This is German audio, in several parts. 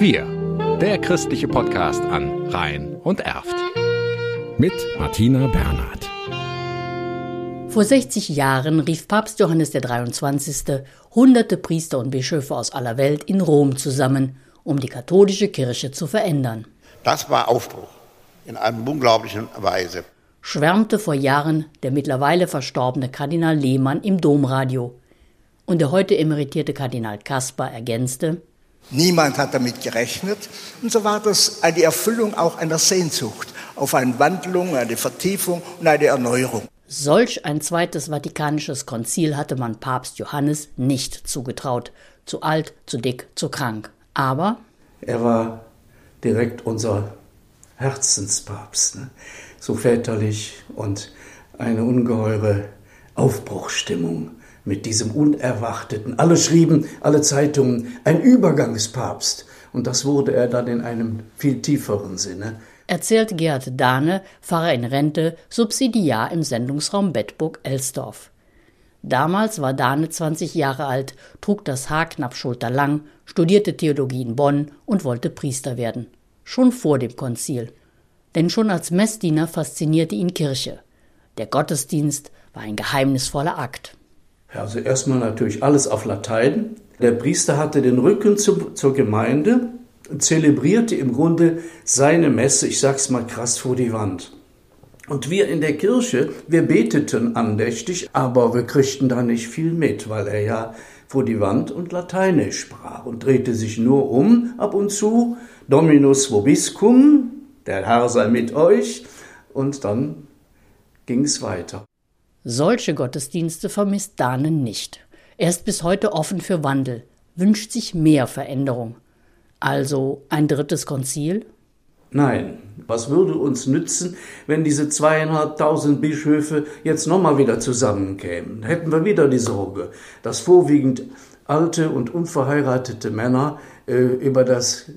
Wir, der christliche Podcast an Rhein und Erft. Mit Martina Bernhard. Vor 60 Jahren rief Papst Johannes der 23. hunderte Priester und Bischöfe aus aller Welt in Rom zusammen, um die katholische Kirche zu verändern. Das war Aufbruch in einer unglaublichen Weise. Schwärmte vor Jahren der mittlerweile verstorbene Kardinal Lehmann im Domradio. Und der heute emeritierte Kardinal Kaspar ergänzte, Niemand hat damit gerechnet. Und so war das eine Erfüllung auch einer Sehnsucht auf eine Wandlung, eine Vertiefung und eine Erneuerung. Solch ein zweites Vatikanisches Konzil hatte man Papst Johannes nicht zugetraut. Zu alt, zu dick, zu krank. Aber er war direkt unser Herzenspapst, ne? so väterlich und eine ungeheure Aufbruchstimmung mit diesem Unerwarteten. Alle schrieben, alle Zeitungen, ein Übergangspapst. Und das wurde er dann in einem viel tieferen Sinne. Erzählt Gerd Dahne, Pfarrer in Rente, Subsidiar im Sendungsraum Bedburg-Elsdorf. Damals war Dahne 20 Jahre alt, trug das Haar knapp schulterlang, studierte Theologie in Bonn und wollte Priester werden. Schon vor dem Konzil. Denn schon als Messdiener faszinierte ihn Kirche. Der Gottesdienst war ein geheimnisvoller Akt. Also erstmal natürlich alles auf Latein. Der Priester hatte den Rücken zu, zur Gemeinde, zelebrierte im Grunde seine Messe, ich sag's mal krass, vor die Wand. Und wir in der Kirche, wir beteten andächtig, aber wir kriegten da nicht viel mit, weil er ja vor die Wand und Lateinisch sprach und drehte sich nur um ab und zu, Dominus vobiscum, der Herr sei mit euch, und dann ging's weiter. Solche Gottesdienste vermisst Dahnen nicht. Er ist bis heute offen für Wandel, wünscht sich mehr Veränderung. Also ein drittes Konzil? Nein, was würde uns nützen, wenn diese zweieinhalbtausend Bischöfe jetzt nochmal wieder zusammenkämen? Hätten wir wieder die Sorge, dass vorwiegend alte und unverheiratete Männer äh, über, das,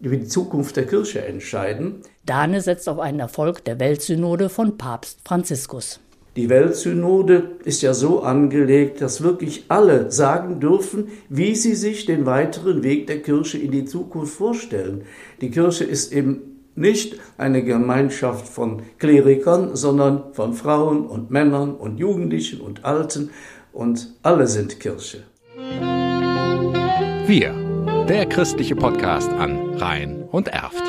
über die Zukunft der Kirche entscheiden. Dahne setzt auf einen Erfolg der Weltsynode von Papst Franziskus. Die Weltsynode ist ja so angelegt, dass wirklich alle sagen dürfen, wie sie sich den weiteren Weg der Kirche in die Zukunft vorstellen. Die Kirche ist eben nicht eine Gemeinschaft von Klerikern, sondern von Frauen und Männern und Jugendlichen und Alten und alle sind Kirche. Wir, der christliche Podcast an Rhein und Erft.